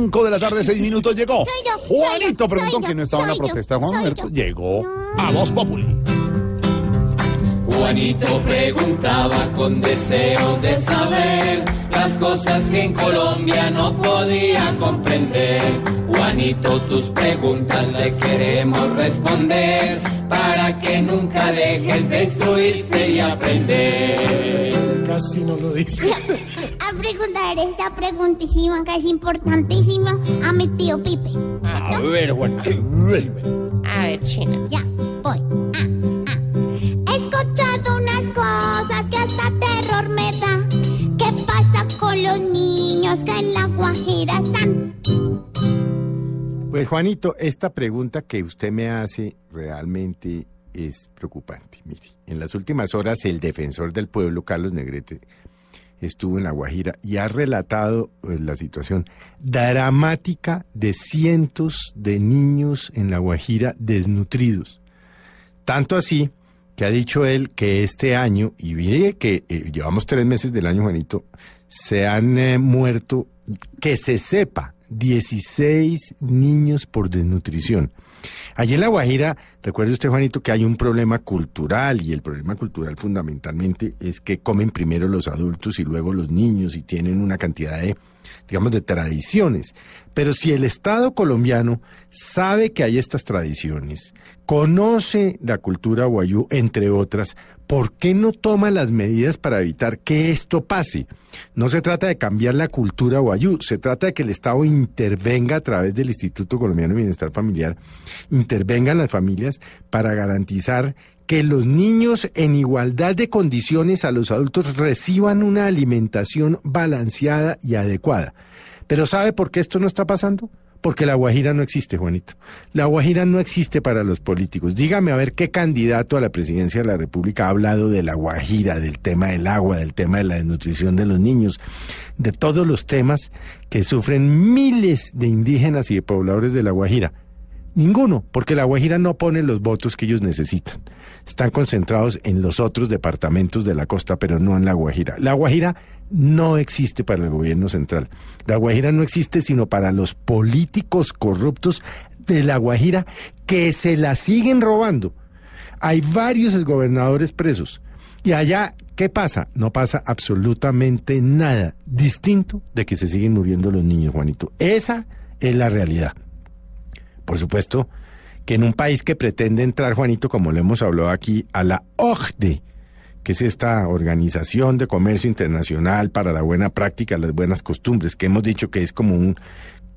5 de la tarde, 6 minutos, llegó. Soy yo, soy Juanito yo, preguntó que no estaba en la protesta. Juan yo. llegó a Voz Populi. Juanito preguntaba con deseos de saber las cosas que en Colombia no podía comprender. Juanito, tus preguntas le queremos responder para que nunca dejes de instruirte y aprender. Casi no lo dice. Preguntar esta preguntísima que es importantísima a mi tío Pipe. A ver, Juanito. A ver, China. Ya, voy. Ah, ah. He escuchado unas cosas que hasta terror me da. ¿Qué pasa con los niños que en la Guajira están? Pues Juanito, esta pregunta que usted me hace realmente es preocupante. Mire, en las últimas horas el defensor del pueblo, Carlos Negrete, estuvo en La Guajira y ha relatado pues, la situación dramática de cientos de niños en La Guajira desnutridos. Tanto así que ha dicho él que este año, y mire que eh, llevamos tres meses del año, Juanito, se han eh, muerto, que se sepa, 16 niños por desnutrición. Allí en La Guajira, recuerde usted, Juanito, que hay un problema cultural y el problema cultural fundamentalmente es que comen primero los adultos y luego los niños y tienen una cantidad de, digamos, de tradiciones. Pero si el Estado colombiano sabe que hay estas tradiciones, conoce la cultura guayú, entre otras, ¿por qué no toma las medidas para evitar que esto pase? No se trata de cambiar la cultura guayú, se trata de que el Estado intervenga a través del Instituto Colombiano de Bienestar Familiar, intervengan las familias para garantizar que los niños en igualdad de condiciones a los adultos reciban una alimentación balanceada y adecuada. Pero ¿sabe por qué esto no está pasando? Porque la Guajira no existe, Juanito. La Guajira no existe para los políticos. Dígame a ver qué candidato a la presidencia de la República ha hablado de la Guajira, del tema del agua, del tema de la desnutrición de los niños, de todos los temas que sufren miles de indígenas y de pobladores de la Guajira. Ninguno, porque la Guajira no pone los votos que ellos necesitan. Están concentrados en los otros departamentos de la costa, pero no en la Guajira. La Guajira no existe para el gobierno central. La Guajira no existe sino para los políticos corruptos de la Guajira que se la siguen robando. Hay varios exgobernadores presos. Y allá, ¿qué pasa? No pasa absolutamente nada distinto de que se siguen muriendo los niños, Juanito. Esa es la realidad. Por supuesto que en un país que pretende entrar, Juanito, como lo hemos hablado aquí, a la OCDE, que es esta Organización de Comercio Internacional para la Buena Práctica, las Buenas Costumbres, que hemos dicho que es como un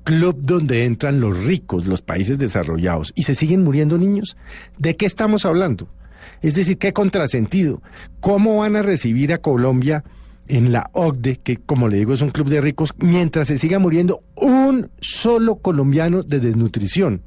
club donde entran los ricos, los países desarrollados, y se siguen muriendo niños. ¿De qué estamos hablando? Es decir, qué contrasentido. ¿Cómo van a recibir a Colombia en la OCDE, que como le digo es un club de ricos, mientras se siga muriendo un solo colombiano de desnutrición?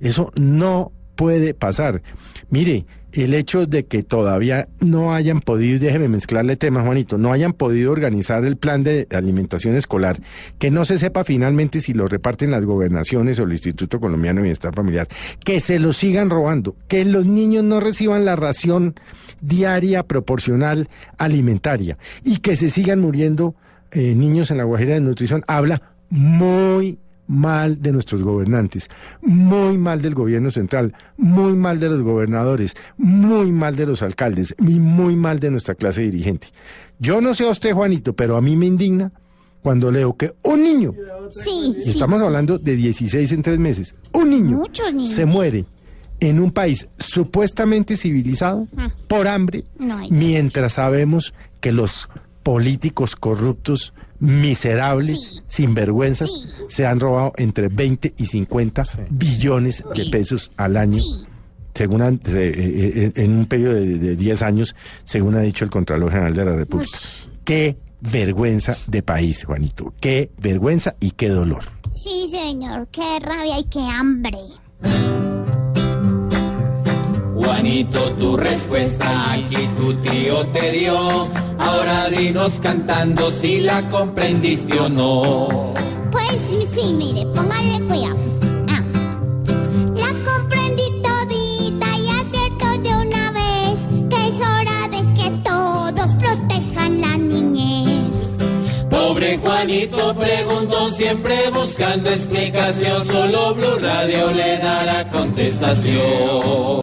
Eso no puede pasar. Mire, el hecho de que todavía no hayan podido, déjeme mezclarle temas, Juanito, no hayan podido organizar el plan de alimentación escolar, que no se sepa finalmente si lo reparten las gobernaciones o el Instituto Colombiano de Bienestar Familiar, que se lo sigan robando, que los niños no reciban la ración diaria proporcional alimentaria y que se sigan muriendo eh, niños en la Guajira de nutrición, habla muy mal de nuestros gobernantes, muy mal del gobierno central, muy mal de los gobernadores, muy mal de los alcaldes y muy mal de nuestra clase dirigente. Yo no sé a usted, Juanito, pero a mí me indigna cuando leo que un niño, Sí, y estamos sí. hablando de 16 en tres meses, un niño se muere en un país supuestamente civilizado por hambre, No mientras sabemos que los políticos corruptos, miserables, Sí. sinvergüenzas, Sí. se han robado entre 20 y 50 billones de pesos al año. Sí. Según han- eh, eh, en un periodo de, de 10 años, según ha dicho el Contralor General de la República. Qué vergüenza de país, Juanito. Qué vergüenza y qué dolor. Sí, señor. Qué rabia y qué hambre. Juanito, tu respuesta aquí te dio. Ahora dinos cantando si la comprendiste o no. Pues sí, mire, póngale cuidado. Ah. La comprendí todita y advierto de una vez que es hora de que todos protejan la niñez. Pobre. Juanito preguntó siempre buscando explicación, solo Blue Radio le dará contestación.